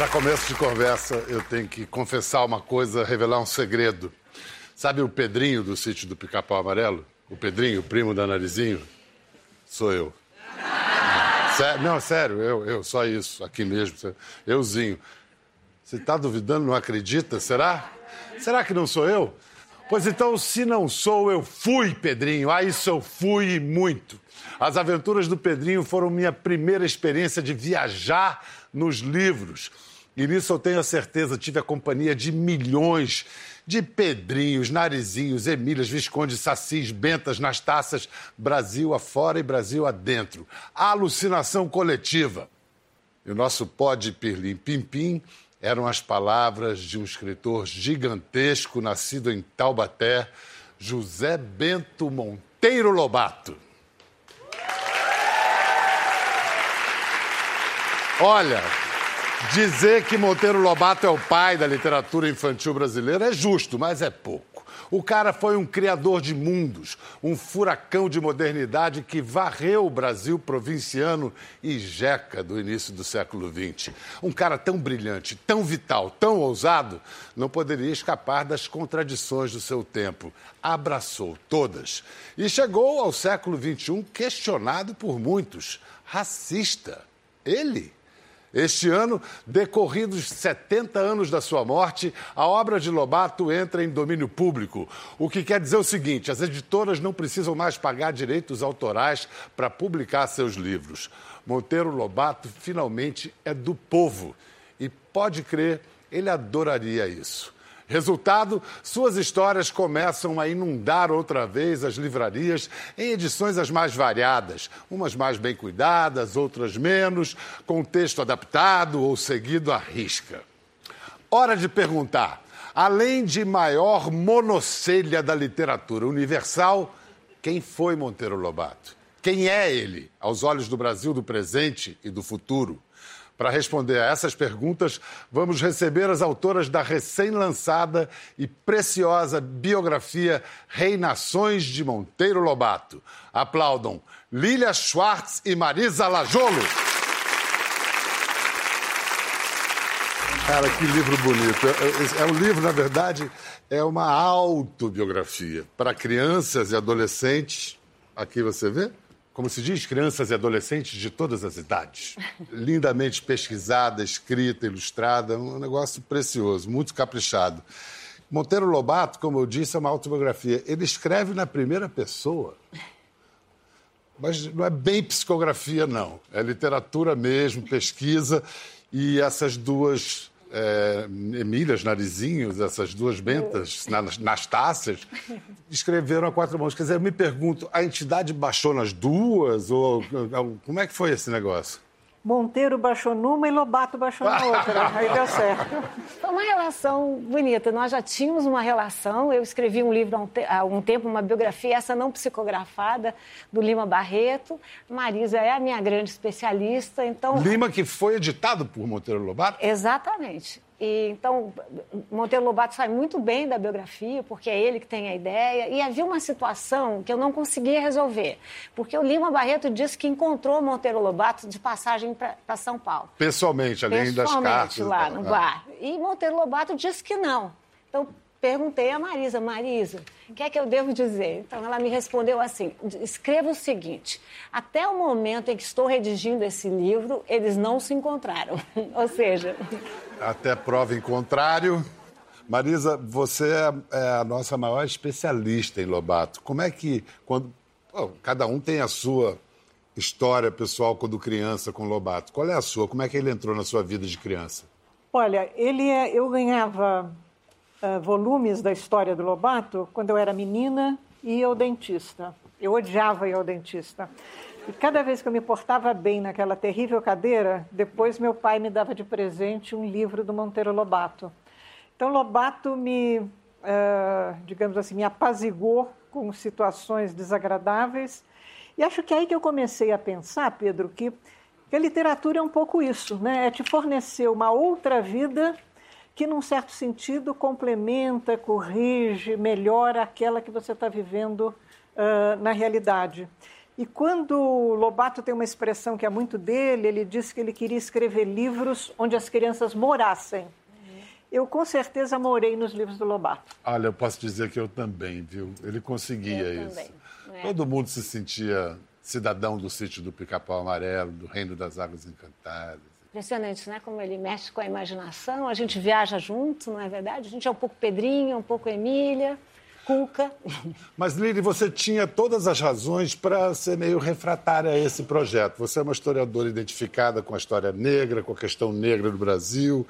Para começo de conversa, eu tenho que confessar uma coisa, revelar um segredo. Sabe o Pedrinho do sítio do Pica-Pau Amarelo? O Pedrinho, primo da Narizinho? Sou eu. Sério, não, sério, eu, eu, só isso, aqui mesmo. Euzinho. Você está duvidando, não acredita? Será? Será que não sou eu? Pois então, se não sou, eu fui, Pedrinho. Ah, isso eu fui muito. As aventuras do Pedrinho foram minha primeira experiência de viajar nos livros. E nisso eu tenho a certeza, tive a companhia de milhões de Pedrinhos, Narizinhos, Emílias, Viscondes, Sacis, Bentas nas taças, Brasil afora e Brasil adentro. Alucinação coletiva. E o nosso pó de pirlim pim-pim eram as palavras de um escritor gigantesco, nascido em Taubaté, José Bento Monteiro Lobato. Olha, dizer que Monteiro Lobato é o pai da literatura infantil brasileira é justo, mas é pouco. O cara foi um criador de mundos, um furacão de modernidade que varreu o Brasil provinciano e jeca do início do século XX. Um cara tão brilhante, tão vital, tão ousado, não poderia escapar das contradições do seu tempo. Abraçou todas. E chegou ao século XXI questionado por muitos. Racista. Ele este ano, decorridos 70 anos da sua morte, a obra de Lobato entra em domínio público. O que quer dizer o seguinte: as editoras não precisam mais pagar direitos autorais para publicar seus livros. Monteiro Lobato finalmente é do povo. E pode crer, ele adoraria isso. Resultado: suas histórias começam a inundar outra vez as livrarias em edições as mais variadas, umas mais bem cuidadas, outras menos, com texto adaptado ou seguido à risca. Hora de perguntar: além de maior monocelha da literatura universal, quem foi Monteiro Lobato? Quem é ele, aos olhos do Brasil do presente e do futuro? Para responder a essas perguntas, vamos receber as autoras da recém-lançada e preciosa biografia Reinações de Monteiro Lobato. Aplaudam Lília Schwartz e Marisa Lajolo. Cara, que livro bonito. É, é, é um livro, na verdade, é uma autobiografia para crianças e adolescentes. Aqui você vê? Como se diz, crianças e adolescentes de todas as idades. Lindamente pesquisada, escrita, ilustrada, um negócio precioso, muito caprichado. Monteiro Lobato, como eu disse, é uma autobiografia. Ele escreve na primeira pessoa. Mas não é bem psicografia, não. É literatura mesmo, pesquisa. E essas duas é, Emílias, Narizinhos, essas duas bentas nas, nas taças, escreveram a quatro mãos. Quer dizer, eu me pergunto, a entidade baixou nas duas? Ou como é que foi esse negócio? Monteiro baixou numa e Lobato baixou na outra. Aí deu certo. Foi uma relação bonita. Nós já tínhamos uma relação. Eu escrevi um livro há um, te há um tempo, uma biografia, essa não psicografada, do Lima Barreto. Marisa é a minha grande especialista. Então... Lima que foi editado por Monteiro Lobato? Exatamente. E, então, Monteiro Lobato sai muito bem da biografia, porque é ele que tem a ideia. E havia uma situação que eu não conseguia resolver, porque o Lima Barreto disse que encontrou Monteiro Lobato de passagem para São Paulo. Pessoalmente, além Pessoalmente, das cartas. lá no bar. E Monteiro Lobato disse que não. Então, perguntei a Marisa, Marisa, o que é que eu devo dizer? Então ela me respondeu assim: escreva o seguinte: até o momento em que estou redigindo esse livro, eles não se encontraram. Ou seja. Até prova em contrário. Marisa, você é, é a nossa maior especialista em Lobato. Como é que, quando. cada um tem a sua história pessoal quando criança com Lobato. Qual é a sua? Como é que ele entrou na sua vida de criança? Olha, ele é, eu ganhava uh, volumes da história do Lobato quando eu era menina e ia ao dentista. Eu odiava ir ao dentista. E cada vez que eu me portava bem naquela terrível cadeira, depois meu pai me dava de presente um livro do Monteiro Lobato. Então, Lobato me, uh, digamos assim, me apazigou com situações desagradáveis. E acho que é aí que eu comecei a pensar, Pedro, que, que a literatura é um pouco isso, né? É te fornecer uma outra vida que, num certo sentido, complementa, corrige, melhora aquela que você está vivendo uh, na realidade. E quando Lobato tem uma expressão que é muito dele, ele diz que ele queria escrever livros onde as crianças morassem. Eu com certeza morei nos livros do Lobato. Olha, eu posso dizer que eu também, viu? Ele conseguia eu isso. Também. É. Todo mundo se sentia cidadão do sítio do Pica-Pau Amarelo, do Reino das Águas Encantadas. Impressionante, né? Como ele mexe com a imaginação, a gente viaja junto, não é verdade? A gente é um pouco Pedrinho, um pouco Emília. Cuca. Mas, Lili, você tinha todas as razões para ser meio refratária a esse projeto. Você é uma historiadora identificada com a história negra, com a questão negra do Brasil.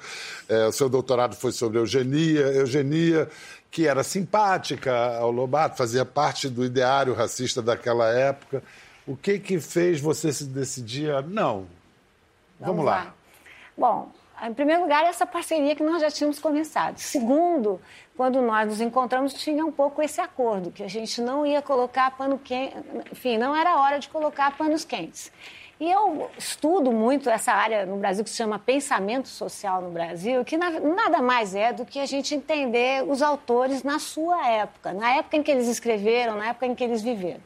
É, o seu doutorado foi sobre eugenia. Eugenia, que era simpática ao Lobato, fazia parte do ideário racista daquela época. O que que fez você se decidir a... Não, vamos, vamos lá. lá. Bom, em primeiro lugar, essa parceria que nós já tínhamos começado. Segundo, quando nós nos encontramos, tinha um pouco esse acordo, que a gente não ia colocar pano quente, enfim, não era hora de colocar panos quentes. E eu estudo muito essa área no Brasil que se chama pensamento social no Brasil, que nada mais é do que a gente entender os autores na sua época, na época em que eles escreveram, na época em que eles viveram.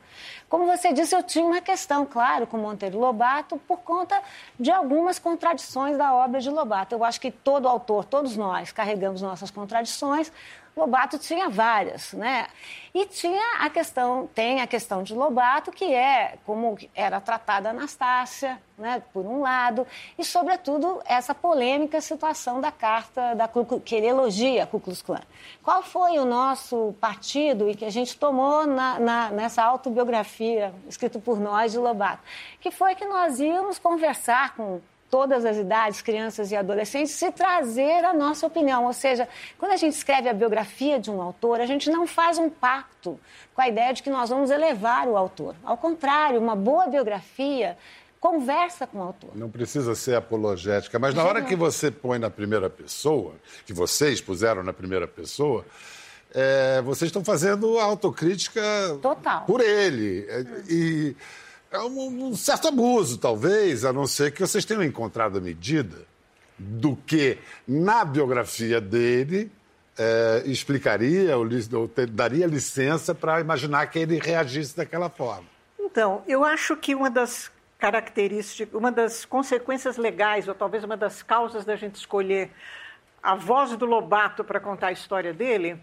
Como você disse, eu tinha uma questão, claro, com Monteiro Lobato por conta de algumas contradições da obra de Lobato. Eu acho que todo autor, todos nós, carregamos nossas contradições, Lobato tinha várias, né? E tinha a questão, tem a questão de Lobato, que é como era tratada Anastácia, né, por um lado, e, sobretudo, essa polêmica situação da carta da que ele elogia a Ku Klux Klan. Qual foi o nosso partido e que a gente tomou na, na, nessa autobiografia escrita por nós de Lobato? Que foi que nós íamos conversar com todas as idades, crianças e adolescentes, se trazer a nossa opinião. Ou seja, quando a gente escreve a biografia de um autor, a gente não faz um pacto com a ideia de que nós vamos elevar o autor. Ao contrário, uma boa biografia conversa com o autor. Não precisa ser apologética, mas na hora que você põe na primeira pessoa, que vocês puseram na primeira pessoa, é, vocês estão fazendo autocrítica Total. por ele. E é um, um, certo abuso, talvez, a não ser que vocês tenham encontrado a medida do que na biografia dele é, explicaria ou, ou daria licença para imaginar que ele reagisse daquela forma. Então, eu acho que uma das características, uma das consequências legais, ou talvez uma das causas da gente escolher a voz do Lobato para contar a história dele,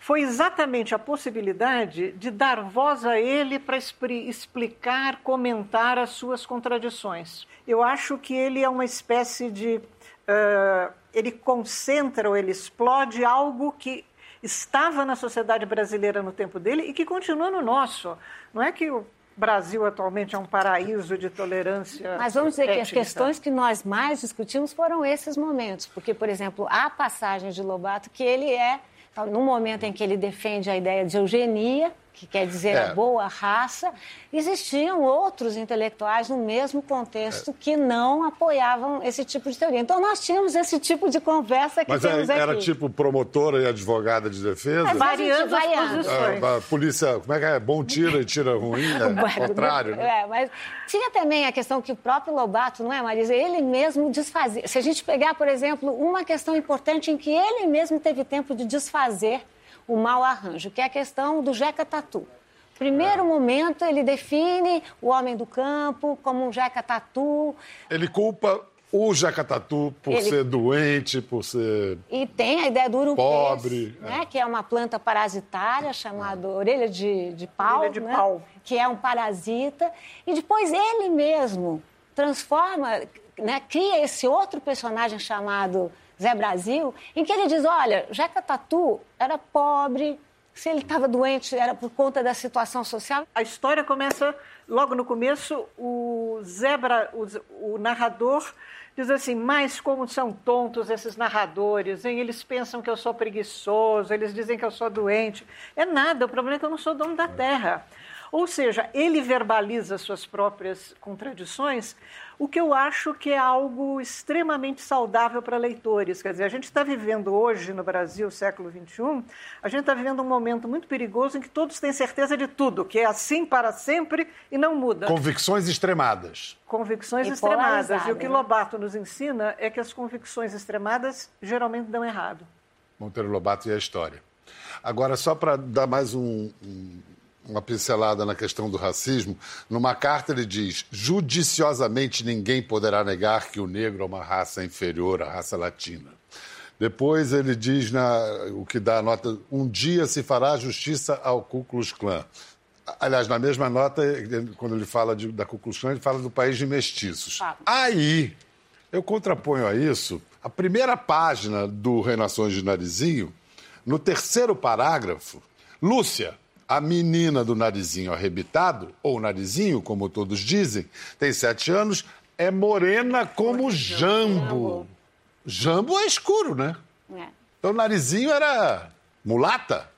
foi exatamente a possibilidade de dar voz a ele para explicar, comentar as suas contradições. Eu acho que ele é uma espécie de. Uh, ele concentra ou ele explode algo que estava na sociedade brasileira no tempo dele e que continua no nosso. Não é que o Brasil atualmente é um paraíso de tolerância. Mas vamos dizer étnica. que as questões que nós mais discutimos foram esses momentos, porque, por exemplo, a passagem de Lobato, que ele é no momento em que ele defende a ideia de eugenia, que quer dizer é. a boa raça, existiam outros intelectuais no mesmo contexto é. que não apoiavam esse tipo de teoria. Então nós tínhamos esse tipo de conversa que Mas temos era, aqui. tipo promotora e advogada de defesa? É, variando as posições. A, a, polícia, como é que é? Bom tira e tira ruim, é contrário, né? É, mas tinha também a questão que o próprio Lobato, não é, Marisa? Ele mesmo desfazia. Se a gente pegar, por exemplo, uma questão importante em que ele mesmo teve tempo de desfazer o mau arranjo, que é a questão do Jeca Tatu. Primeiro é. momento, ele define o homem do campo como um Jeca Tatu. Ele culpa o Jeca Tatu por ele... ser doente, por ser. E tem a ideia do urupês, pobre, né? É. que é uma planta parasitária chamada é. orelha de, de pau, orelha de né? pau. que é um parasita. E depois ele mesmo transforma, né? cria esse outro personagem chamado Zé Brasil, em que ele diz: olha, Jeca Tatu era pobre, se ele estava doente era por conta da situação social. A história começa logo no começo, o Zebra, o, o narrador diz assim, mas como são tontos esses narradores, hein? eles pensam que eu sou preguiçoso, eles dizem que eu sou doente. É nada, o problema é que eu não sou dono da terra. Ou seja, ele verbaliza suas próprias contradições, o que eu acho que é algo extremamente saudável para leitores. Quer dizer, a gente está vivendo hoje no Brasil, século XXI, a gente está vivendo um momento muito perigoso em que todos têm certeza de tudo, que é assim para sempre e não muda. Convicções extremadas. Convicções e extremadas. E o que Lobato nos ensina é que as convicções extremadas geralmente dão errado. Monteiro Lobato e a história. Agora, só para dar mais um, um uma pincelada na questão do racismo. Numa carta ele diz: judiciosamente ninguém poderá negar que o negro é uma raça inferior à raça latina. Depois ele diz na, o que dá a nota: um dia se fará justiça ao Ku Klux Klan. Aliás, na mesma nota, quando ele fala de, da Ku Klux Klan, ele fala do país de mestiços. Ah. Aí, eu contraponho a isso a primeira página do Reinações de Narizinho, no terceiro parágrafo, Lúcia, a menina do narizinho arrebitado, ou narizinho, como todos dizem, tem sete anos, é morena como jambo. Jambo é escuro, né? É. Então, o narizinho era mulata.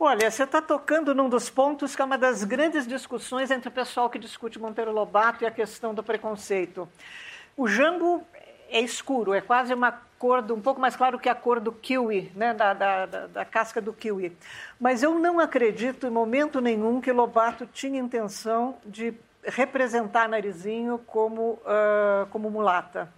Olha, você está tocando num dos pontos que é uma das grandes discussões entre o pessoal que discute Monteiro Lobato e a questão do preconceito. O jambo é escuro, é quase uma cor um pouco mais claro que a cor do kiwi, né, da, da, da, da, casca do kiwi. Mas eu não acredito em momento nenhum que Lobato tinha intenção de representar Narizinho como, uh, como mulata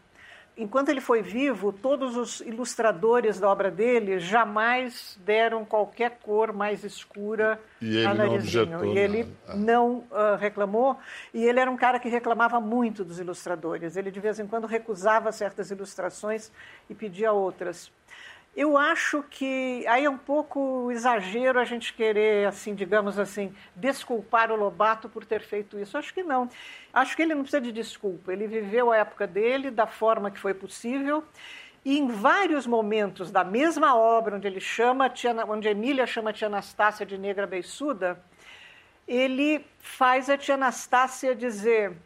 enquanto ele foi vivo, todos os ilustradores da obra dele jamais deram qualquer cor mais escura e a Narizinho. e ele ah. não uh, reclamou. E ele era um cara que reclamava muito dos ilustradores. Ele, de vez em quando, recusava certas ilustrações e pedia outras. Eu acho que aí é um pouco exagero a gente querer, assim, digamos assim, desculpar o Lobato por ter feito isso. Acho que não. Acho que ele não precisa de desculpa. Ele viveu a época dele da forma que foi possível. E em vários momentos da mesma obra, onde ele chama, tia, onde Emília chama a tia Anastácia de negra beiçuda, ele faz a tia Anastácia dizer: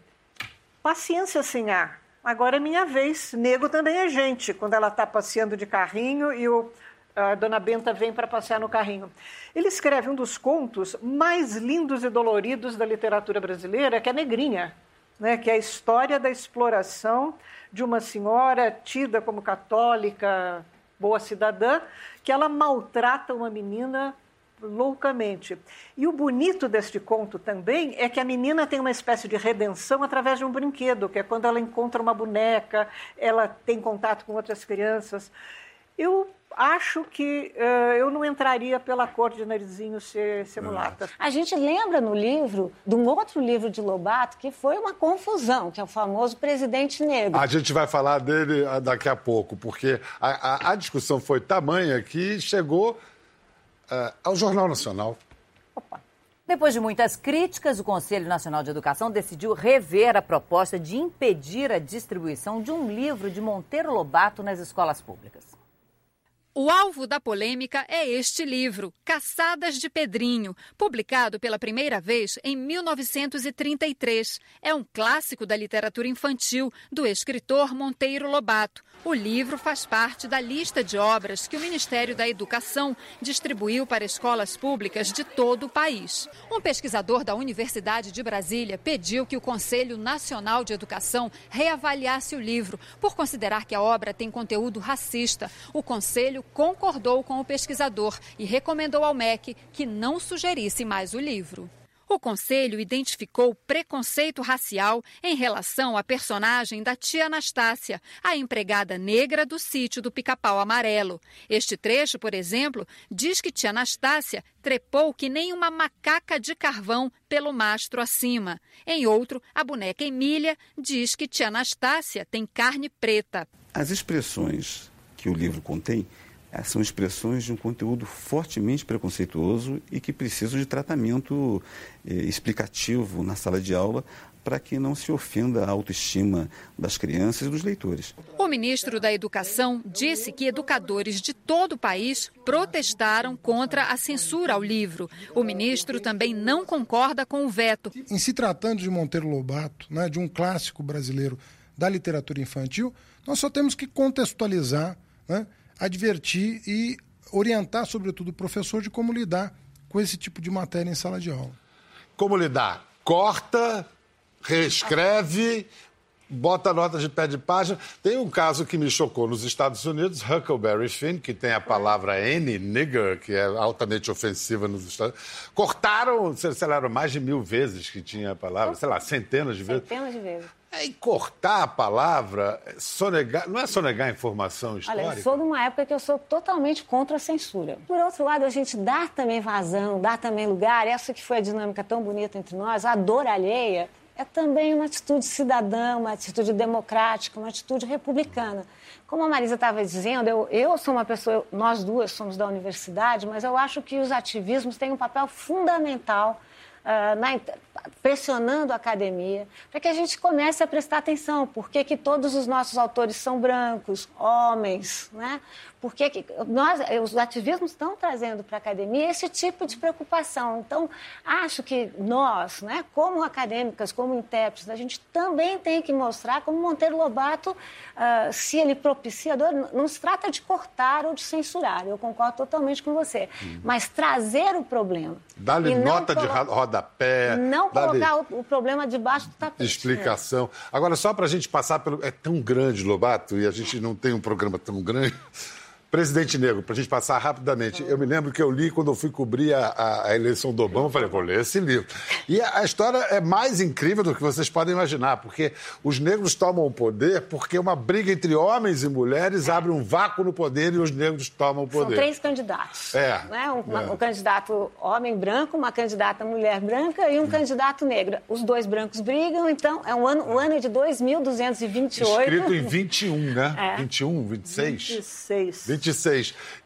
paciência, senhor agora é minha vez. Nego também é gente, quando ela está passeando de carrinho e o, a dona Benta vem para passear no carrinho. Ele escreve um dos contos mais lindos e doloridos da literatura brasileira, que é Negrinha, né, que é a história da exploração de uma senhora tida como católica, boa cidadã, que ela maltrata uma menina loucamente. E o bonito deste conto também é que a menina tem uma espécie de redenção através de um brinquedo, que é quando ela encontra uma boneca, ela tem contato com outras crianças. Eu acho que uh, eu não entraria pela cor de narizinho ser, ser mulata. A gente lembra no livro, de um outro livro de Lobato, que foi uma confusão, que é o famoso Presidente Negro. A gente vai falar dele ah, daqui a pouco, porque a, a, a discussão foi tamanha que chegou uh, ao Jornal Nacional. Opa. Depois de muitas críticas, o Conselho Nacional de Educação decidiu rever a proposta de impedir a distribuição de um livro de Monteiro Lobato nas escolas públicas. O alvo da polêmica é este livro, Caçadas de Pedrinho, publicado pela primeira vez em 1933. É um clássico da literatura infantil do escritor Monteiro Lobato. O livro faz parte da lista de obras que o Ministério da Educação distribuiu para escolas públicas de todo o país. Um pesquisador da Universidade de Brasília pediu que o Conselho Nacional de Educação reavaliasse o livro por considerar que a obra tem conteúdo racista. O Conselho concordou com o pesquisador e recomendou ao MEC que não sugerisse mais o livro. O conselho identificou preconceito racial em relação à personagem da tia Anastácia, a empregada negra do sítio do Pica-Pau Amarelo. Este trecho, por exemplo, diz que tia Anastácia trepou que nem uma macaca de carvão pelo mastro acima. Em outro, a boneca Emília diz que tia Anastácia tem carne preta. As expressões que o livro contém são expressões de um conteúdo fortemente preconceituoso e que precisam de tratamento eh, explicativo na sala de aula para que não se ofenda a autoestima das crianças e dos leitores. O ministro da Educação disse que educadores de todo o país protestaram contra a censura ao livro. O ministro também não concorda com o veto. Em se tratando de Monteiro Lobato, né, de um clássico brasileiro da literatura infantil, nós só temos que contextualizar né, advertir e orientar, sobretudo, o professor de como lidar com esse tipo de matéria em sala de aula. Como lidar? Corta, reescreve, bota nota de pé de página. Tem um caso que me chocou nos Estados Unidos, Huckleberry Finn, que tem a palavra N, nigger, que é altamente ofensiva nos Estados Unidos. Cortaram, sei lá, mais de mil vezes que tinha a palavra, sei lá, centenas de vezes. Centenas de vezes. É, e cortar a palavra, sonegar, não é sonegar informação histórica? Olha, eu sou de uma época que eu sou totalmente contra a censura. Por outro lado, a gente dá também vazão, dá também lugar, essa que foi a dinâmica tão bonita entre nós, a dor alheia, é também uma atitude cidadã, uma atitude democrática, uma atitude republicana. Como a Marisa estava dizendo, eu, eu sou uma pessoa, nós duas somos da universidade, mas eu acho que os ativismos têm um papel fundamental uh, na, pressionando a academia, para que a gente comece a prestar atenção. Por que, que todos os nossos autores são brancos, homens, né? Por que, que nós, os ativismos estão trazendo para a academia esse tipo de preocupação. Então, acho que nós, né, como acadêmicas, como intérpretes, a gente também tem que mostrar como Monteiro Lobato, uh, se ele propicia dor, não se trata de cortar ou de censurar, eu concordo totalmente com você, uhum. mas trazer o problema. Dá-lhe nota de rodapé. Não colocar o, o, problema debaixo do tapete. Explicação. Agora, só para a gente passar pelo. É tão grande, Lobato, e a gente não tem um programa tão grande. Presidente Negro, para a gente passar rapidamente. Eu me lembro que eu li quando eu fui cobrir a, a eleição do Obama, eu falei, vou ler esse livro. E a, a, história é mais incrível do que vocês podem imaginar, porque os negros tomam o poder porque uma briga entre homens e mulheres abre um vácuo no poder e os negros tomam o poder. São três candidatos. É. Né? Um, é. um candidato homem branco, uma candidata mulher branca e um hum. candidato negro. Os dois brancos brigam, então é um ano, o ano de 2228. Escrito em 21, né? É. 21, 26? 26. 26.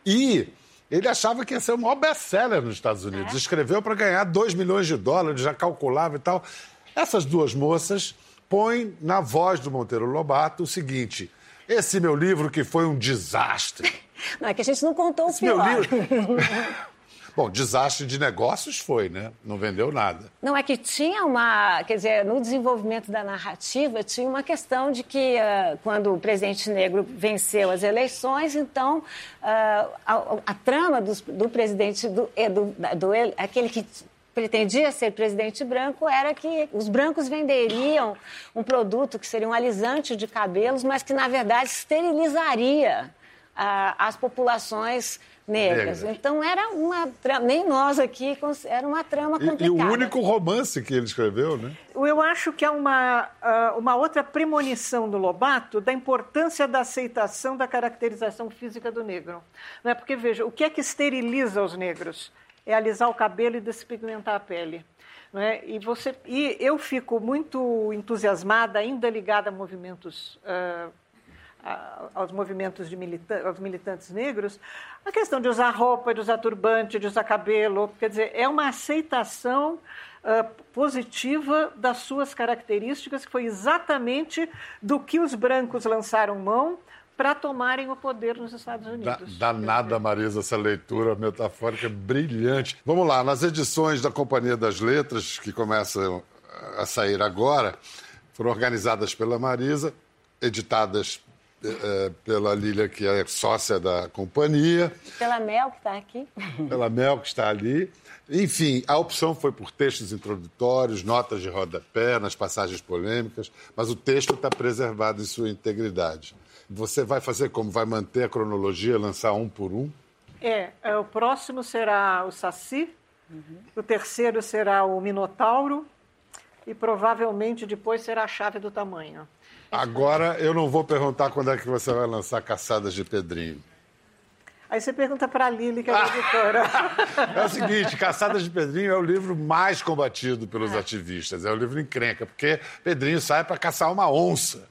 E ele achava que ia ser o maior best-seller nos Estados Unidos. É. Escreveu para ganhar 2 milhões de dólares, já calculava e tal. Essas duas moças põem na voz do Monteiro Lobato o seguinte: esse meu livro que foi um desastre. Não, é que a gente não contou o pior. Meu livro... Bom, desastre de negócios foi, né? Não vendeu nada. Não, é que tinha uma. Quer dizer, no desenvolvimento da narrativa, tinha uma questão de que, uh, quando o presidente negro venceu as eleições, então uh, a, a, trama do, do presidente, do, do, do, aquele que pretendia ser presidente branco era que os brancos venderiam um produto que seria um alisante de cabelos, mas que, na verdade, esterilizaria as populações negras. Então era uma trama, nem nós aqui, era uma trama complicada. E, e, o único romance que ele escreveu, né? Eu acho que é uma, ah, uma outra premonição do Lobato da importância da aceitação da caracterização física do negro. Não é? Porque, veja, o que é que esteriliza os negros? É alisar o cabelo e despigmentar a pele. Não é? e, você, e eu fico muito entusiasmada, ainda ligada a movimentos uh, aos movimentos de militantes, aos militantes negros, a questão de usar roupa, de usar turbante, de usar cabelo, quer dizer, é uma aceitação uh, positiva das suas características, que foi exatamente do que os brancos lançaram mão para tomarem o poder nos Estados Unidos. Dá, nada, Marisa, essa leitura metafórica brilhante. Vamos lá, nas edições da Companhia das Letras, que começam a sair agora, foram organizadas pela Marisa, editadas é, pela Lília, que é sócia da companhia. Pela Mel, que está aqui. Pela Mel, que está ali. Enfim, a opção foi por textos introdutórios, notas de rodapé, nas passagens polêmicas, mas o texto está preservado em sua integridade. Você vai fazer como? Vai manter a cronologia, lançar um por um? É, é o próximo será o Saci, uhum. o terceiro será o Minotauro e provavelmente depois será a Chave do Tamanho. Agora eu não vou perguntar quando é que você vai lançar Caçadas de Pedrinho. Aí você pergunta para a Lili, que é a editora. é o seguinte, Caçadas de Pedrinho é o livro mais combatido pelos é. ativistas. É o livro encrenca, porque Pedrinho sai para caçar uma onça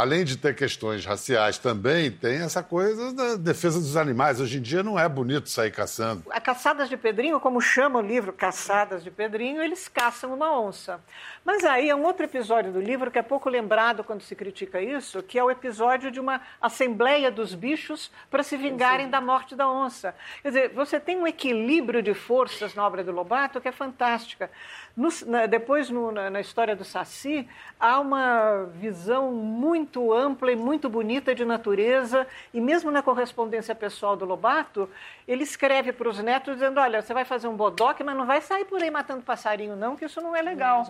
além de ter questões raciais também, tem essa coisa da defesa dos animais. Hoje em dia não é bonito sair caçando. A Caçadas de Pedrinho, como chama o livro Caçadas de Pedrinho, eles caçam uma onça. Mas aí é um outro episódio do livro que é pouco lembrado quando se critica isso, que é o episódio de uma assembleia dos bichos para se vingarem da morte da onça. Quer dizer, você tem um equilíbrio de forças na obra do Lobato que é fantástica. No, na, depois, no, na, na história do Saci, há uma visão muito ampla e muito bonita de natureza, e mesmo na correspondência pessoal do Lobato, ele escreve para os netos dizendo: olha, você vai fazer um bodoque, mas não vai sair por aí matando passarinho, não, que isso não é legal.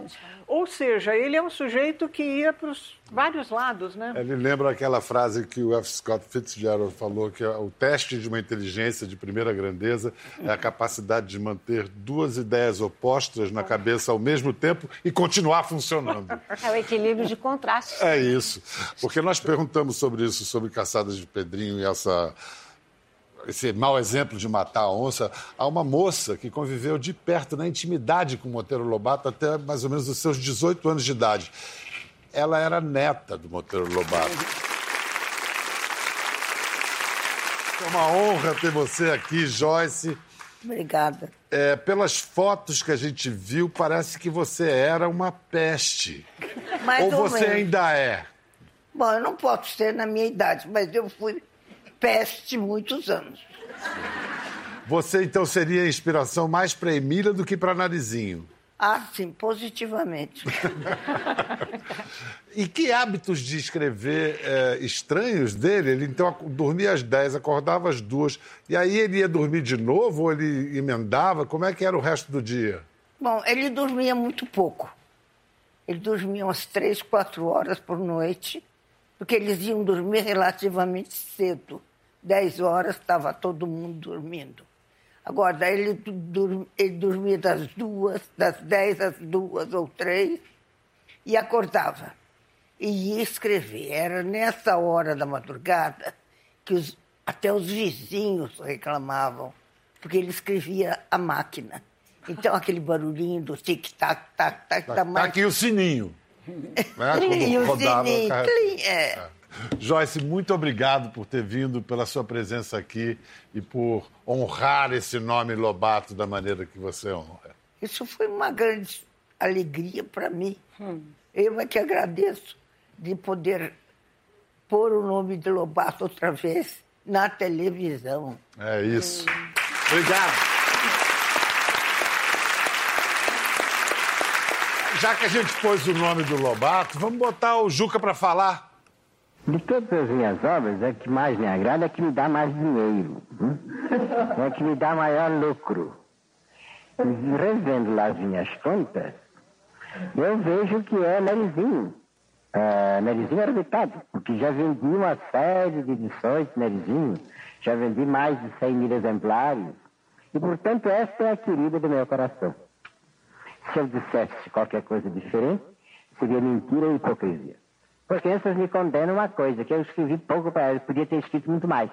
Ou seja, ele é um sujeito que ia para os vários lados, né? Ele lembra aquela frase que o F. Scott Fitzgerald falou, que é o teste de uma inteligência de primeira grandeza é a capacidade de manter duas ideias opostas na cabeça ao mesmo tempo e continuar funcionando. É o equilíbrio de contraste. É isso. Porque nós perguntamos sobre isso, sobre Caçadas de Pedrinho e essa esse mau exemplo de matar a onça, há uma moça que conviveu de perto, na intimidade com Monteiro Lobato até mais ou menos os seus 18 anos de idade. Ela era neta do Monteiro Lobato. É uma honra ter você aqui, Joyce. Obrigada. É, pelas fotos que a gente viu, parece que você era uma peste. Mais ou ou você menos. ainda é? Bom, eu não posso ser na minha idade, mas eu fui peste muitos anos. Você então seria a inspiração mais para Emília do que para Narizinho. Ah, sim, positivamente. E que hábitos de escrever é, estranhos dele? Ele então dormia às 10, acordava às 2, e aí ele ia dormir de novo ou ele emendava? Como é que era o resto do dia? Bom, ele dormia muito pouco. Ele dormia umas três, quatro horas por noite, porque eles iam dormir relativamente cedo. Dez horas estava todo mundo dormindo. Agora, ele, ele dormia das duas, das dez às duas ou três, e acordava. E ia escrever. Era nessa hora da madrugada que os- até os vizinhos reclamavam, porque ele escrevia a máquina. Então, aquele barulhinho do tic-tac, tac, tac, Tá, tá tá mais... aqui o sininho. Né? Clim, o rodava, sininho, clim, é. Joyce, muito obrigado por ter vindo, pela sua presença aqui e por honrar esse nome Lobato da maneira que você honra. Isso foi uma grande alegria para mim. Eu é que agradeço de poder pôr o nome de Lobato outra vez na televisão. É isso. Obrigado. Já que a gente pôs o nome do Lobato, vamos botar o Juca para falar. De todas as minhas obras, a que mais me agrada é que me dá mais dinheiro. hum? É que me dá maior lucro. Revendo lá as minhas contas, eu vejo que é Narizinho. É, Narizinho era metade, porque já vendi uma série de edições de Narizinho, já vendi mais de 100 mil exemplares, e portanto esta é a querida do meu coração. Se eu dissesse qualquer coisa diferente, seria mentira e hipocrisia. Porque essas me condenam uma coisa, que eu escrevi pouco para elas, podia ter escrito muito mais.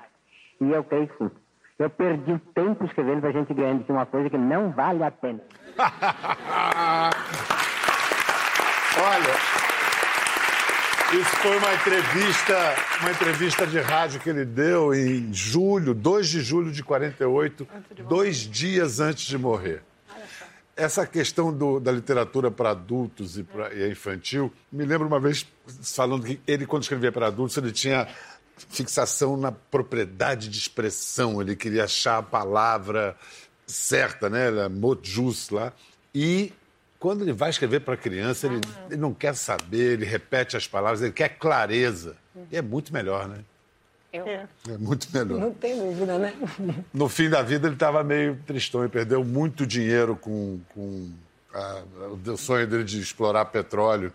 E eu creio que sim. Eu perdi o tempo escrevendo para gente grande, que é uma coisa que não vale a pena. Olha, isso foi uma entrevista, uma entrevista de rádio que ele deu em julho, 2 de julho de 48, dois dias antes de morrer. Essa questão do- da literatura para adultos e, pra, e infantil, me lembro uma vez falando que ele, quando escrevia para adultos, ele tinha fixação na propriedade de expressão, ele queria achar a palavra certa, né? Era mot jus lá. E quando ele vai escrever para criança, ele, ele não quer saber, ele repete as palavras, ele quer clareza. E é muito melhor, né? É. É muito melhor. Não tem dúvida, né? No fim da vida, ele estava meio tristão e perdeu muito dinheiro com, com a- o sonho dele de explorar petróleo.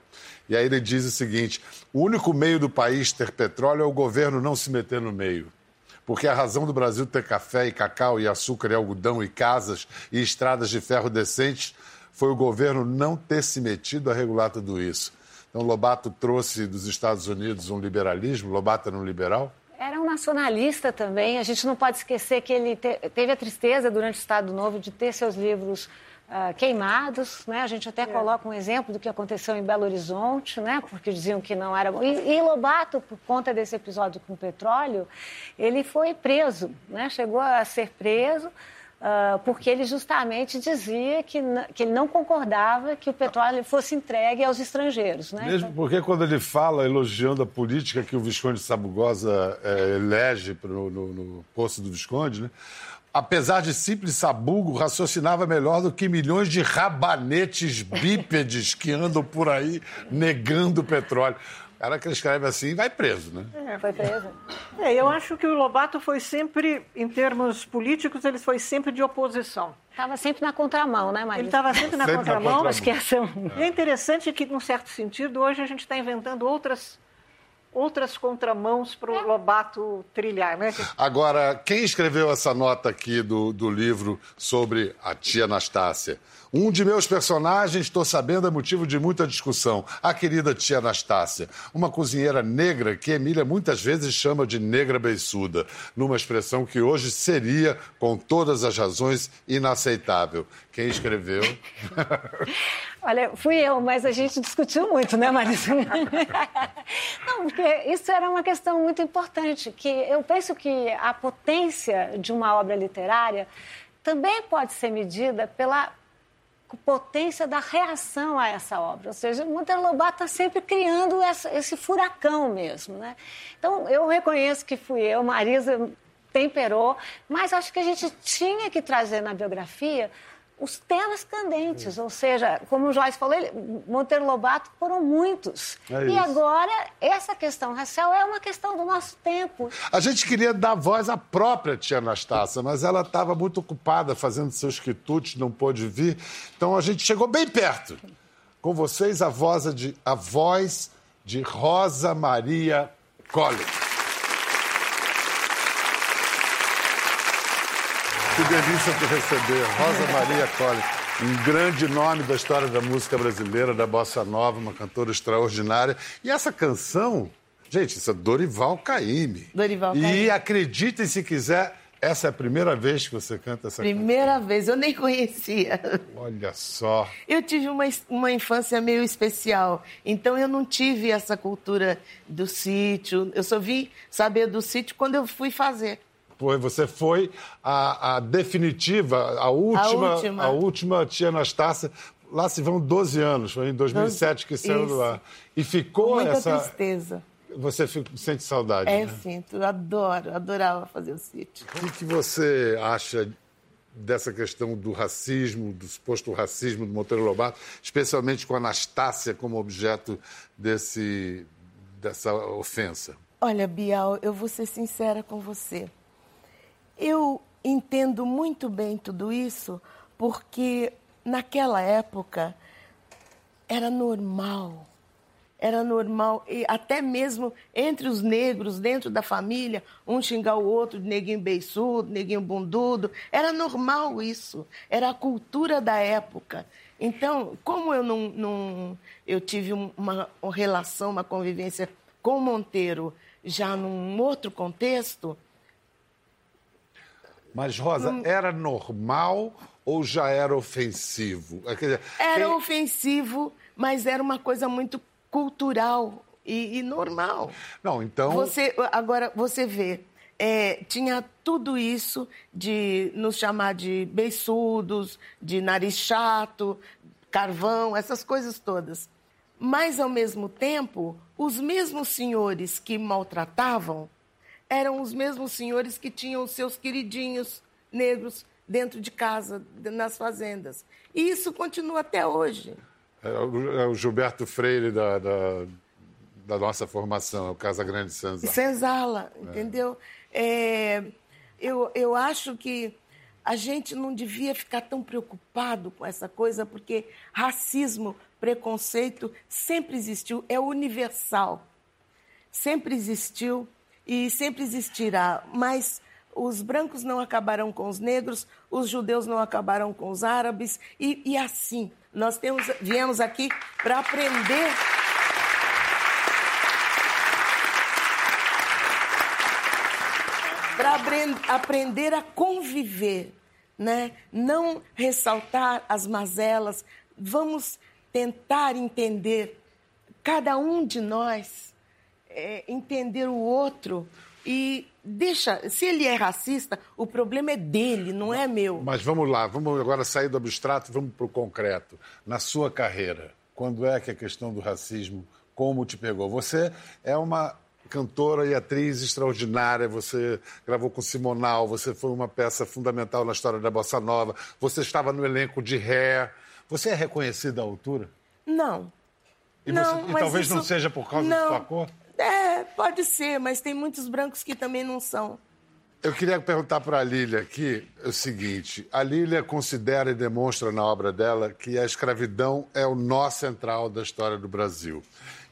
E aí ele diz o seguinte: o único meio do país ter petróleo é o governo não se meter no meio. Porque a razão do Brasil ter café e cacau e açúcar e algodão e casas e estradas de ferro decentes foi o governo não ter se metido a regular tudo isso. Então, Lobato trouxe dos Estados Unidos um liberalismo, Lobato era um liberal? Era um nacionalista também. A gente não pode esquecer que ele te- teve a tristeza durante o Estado Novo de ter seus livros ah, queimados. Né? A gente até coloca um exemplo do que aconteceu em Belo Horizonte, né? porque diziam que não era bom. E, e Lobato, por conta desse episódio com o petróleo, ele foi preso, né? chegou a ser preso. Ah, porque ele justamente dizia que, que ele não concordava que o petróleo fosse entregue aos estrangeiros. Né? Mesmo porque quando ele fala elogiando a política que o Visconde de Sabugosa eh, elege pro, no, no posto do Visconde, né? apesar de simples sabugo, raciocinava melhor do que milhões de rabanetes bípedes que andam por aí negando o petróleo. Cara que escreve assim vai preso, né? É, foi preso. É, eu acho que o Lobato foi sempre, em termos políticos, ele foi sempre de oposição. Estava sempre na contramão, né, Maria? Ele estava sempre na Sempre na contramão. contramão. Acho que essa é é interessante que, num certo sentido, hoje a gente está inventando outras, outras contramãos para o Lobato trilhar, né? Agora, quem escreveu essa nota aqui do, do livro sobre a tia Anastácia? Um de meus personagens, estou sabendo, é motivo de muita discussão. A querida tia Anastácia, uma cozinheira negra que Emília muitas vezes chama de negra beiçuda, numa expressão que hoje seria, com todas as razões, inaceitável. Quem escreveu? Olha, fui eu, mas a gente discutiu muito, né, Marisa? Não, porque isso era uma questão muito importante, que eu penso que a potência de uma obra literária também pode ser medida pela potência da reação a essa obra. Ou seja, Monteiro Lobato está sempre criando essa- esse furacão mesmo, né? Então, eu reconheço que fui eu, Marisa temperou, mas acho que a gente tinha que trazer na biografia os temas candentes, ou seja, como o Joyce falou, ele, Monteiro Lobato foram muitos. É e agora, essa questão racial é uma questão do nosso tempo. A gente queria dar voz à própria tia Anastácia, mas ela estava muito ocupada fazendo seus quitutes, não pôde vir. Então a gente chegou bem perto. Com vocês, a voz de, a voz de Rosa Maria Collins. Que delícia te receber, Rosa Maria Collins. Um grande nome da história da música brasileira, da bossa nova, uma cantora extraordinária. E essa canção, gente, isso é Dorival Caymmi. Dorival E Caymmi. acreditem se quiser, essa é a primeira vez que você canta essa Primeira vez, eu nem conhecia. canção. Olha só. Eu tive uma, uma infância meio especial, então eu não tive essa cultura do sítio. Eu só vim saber do sítio quando eu fui fazer. Foi, você foi a, a definitiva, a última, última. a última tia Anastácia. Lá se vão 12 anos, foi em 2007 que saiu do ar. E ficou Muita essa. tristeza. Você fica- sente saudade, É, né? sinto, eu adoro, adorava fazer o sítio. O que, que você acha dessa questão do racismo, do suposto racismo do Monteiro Lobato, especialmente com a Anastácia como objeto desse, dessa ofensa? Olha, Bial, eu vou ser sincera com você. Eu entendo muito bem tudo isso porque naquela época era normal. Era normal, e até mesmo entre os negros, dentro da família, um xingar o outro de neguinho beiçudo, neguinho bundudo. Era normal isso. Era a cultura da época. Então, como eu não, não- eu tive um- uma relação, uma convivência com Monteiro já num outro contexto, Mas, Rosa, Hum. era normal ou já era ofensivo? Quer dizer, era quem- ofensivo, mas era uma coisa muito cultural e, e normal. Não, então. Você, agora, você vê, é, tinha tudo isso de nos chamar de beiçudos, de nariz chato, carvão, essas coisas todas. Mas, ao mesmo tempo, os mesmos senhores que maltratavam eram os mesmos senhores que tinham os seus queridinhos negros dentro de casa, nas fazendas. E isso continua até hoje. É o é Gilberto Freire da, da, da nossa formação, é o Casa Grande Sanza. Senzala, entendeu? É, eu, eu acho que a gente não devia ficar tão preocupado com essa coisa, porque racismo, preconceito sempre existiu, é universal. Sempre existiu e sempre existirá. Mas os brancos não acabarão com os negros, os judeus não acabarão com os árabes, e, e assim. Nós temos, viemos aqui para aprender para aprender a conviver, né? Não ressaltar as mazelas. Vamos tentar entender cada um de nós, é, entender o outro e deixa. Se ele é racista, o problema é dele, não é meu. Mas vamos lá, vamos agora sair do abstrato e vamos para o concreto. Na sua carreira, quando é que a questão do racismo, como te pegou? Você é uma cantora e atriz extraordinária, você gravou com Simonal, você foi uma peça fundamental na história da Bossa Nova, você estava no elenco de Ré. Você é reconhecida à altura? Não. E, Não, você- e mas talvez não isso- seja por causa não. de sua cor? É, pode ser, mas tem muitos brancos que também não são. Eu queria perguntar para a Lília aqui o seguinte: a Lília considera e demonstra na obra dela que a escravidão é o nó central da história do Brasil.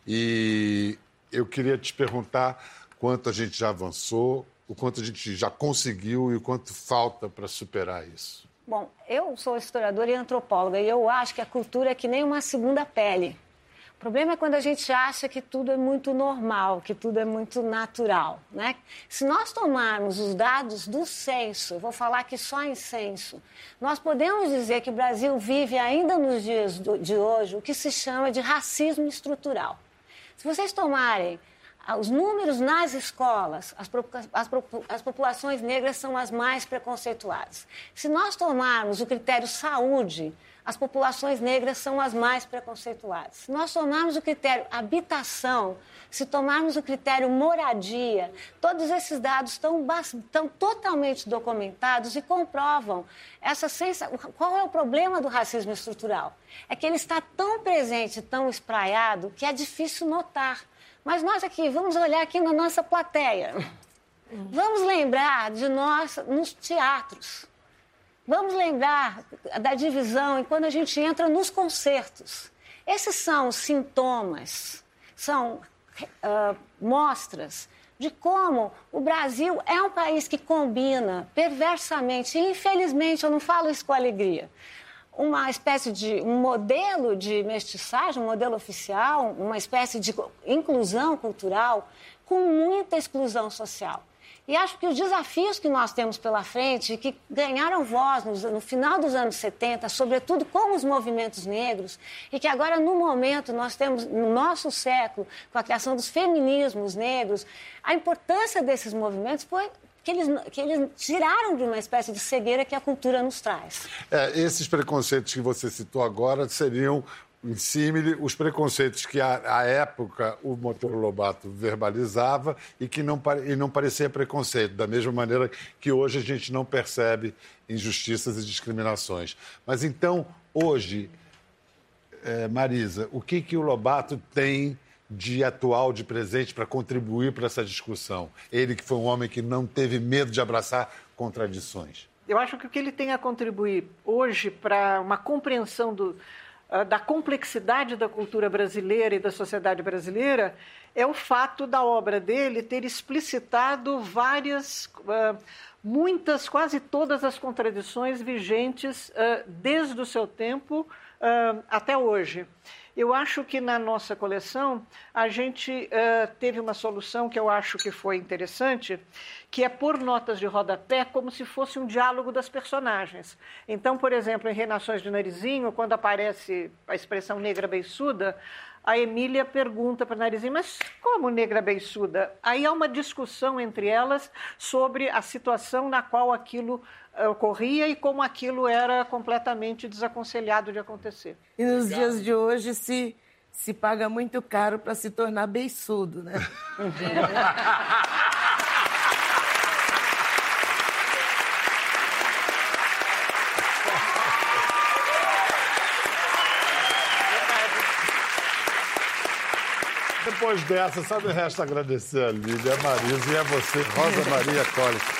E eu queria te perguntar quanto a gente já avançou, o quanto a gente já conseguiu e o quanto falta para superar isso. Bom, eu sou historiadora e antropóloga e eu acho que a cultura é que nem uma segunda pele. O problema é quando a gente acha que tudo é muito normal, que tudo é muito natural, né? Se nós tomarmos os dados do censo, vou falar aqui só em censo, nós podemos dizer que o Brasil vive ainda nos dias de hoje o que se chama de racismo estrutural. Se vocês tomarem os números nas escolas, as, as as populações negras são as mais preconceituadas. Se nós tomarmos o critério saúde, as populações negras são as mais preconceituadas. Se nós tomarmos o critério habitação, se tomarmos o critério moradia, todos esses dados estão, estão totalmente documentados e comprovam essa sensação. Qual é o problema do racismo estrutural? É que ele está tão presente, tão espraiado, que é difícil notar. Mas nós aqui, vamos olhar aqui na nossa plateia. Vamos lembrar de nós nos teatros. Vamos lembrar da divisão e quando a gente entra nos concertos. Esses são sintomas, são ah, mostras de como o Brasil é um país que combina perversamente, e infelizmente eu não falo isso com alegria, uma espécie de um modelo de mestiçagem, um modelo oficial, uma espécie de inclusão cultural com muita exclusão social. E acho que os desafios que nós temos pela frente, que ganharam voz no, final dos anos 70, sobretudo com os movimentos negros, e que agora, no momento, nós temos, no nosso século, com a criação dos feminismos negros, a importância desses movimentos foi que eles, que eles tiraram de uma espécie de cegueira que a cultura nos traz. É, esses preconceitos que você citou agora seriam, em símile, os preconceitos que, à, época, o Monteiro Lobato verbalizava e que não, e não parecia preconceito, da mesma maneira que hoje a gente não percebe injustiças e discriminações. Mas então, hoje, é, Marisa, o que, que o Lobato tem de atual, de presente, para contribuir para essa discussão? Ele que foi um homem que não teve medo de abraçar contradições. Eu acho que o que ele tem a contribuir hoje para uma compreensão do, ah, da complexidade da cultura brasileira e da sociedade brasileira é o fato da obra dele ter explicitado várias, ah, muitas, quase todas as contradições vigentes ah, desde o seu tempo até hoje. Eu acho que na nossa coleção a gente eh, teve uma solução que eu acho que foi interessante, que é pôr notas de rodapé como se fosse um diálogo das personagens. Então, por exemplo, em Renações de Narizinho, quando aparece a expressão negra beiçuda, a Emília pergunta para Narizinho, mas como negra beiçuda? Aí há uma discussão entre elas sobre a situação na qual aquilo ocorria e como aquilo era completamente desaconselhado de acontecer. E nos dias de hoje se, se paga muito caro para se tornar beiçudo, né? Depois dessa, só me resta agradecer a Lília, a Marisa e a você, Rosa Maria Colli.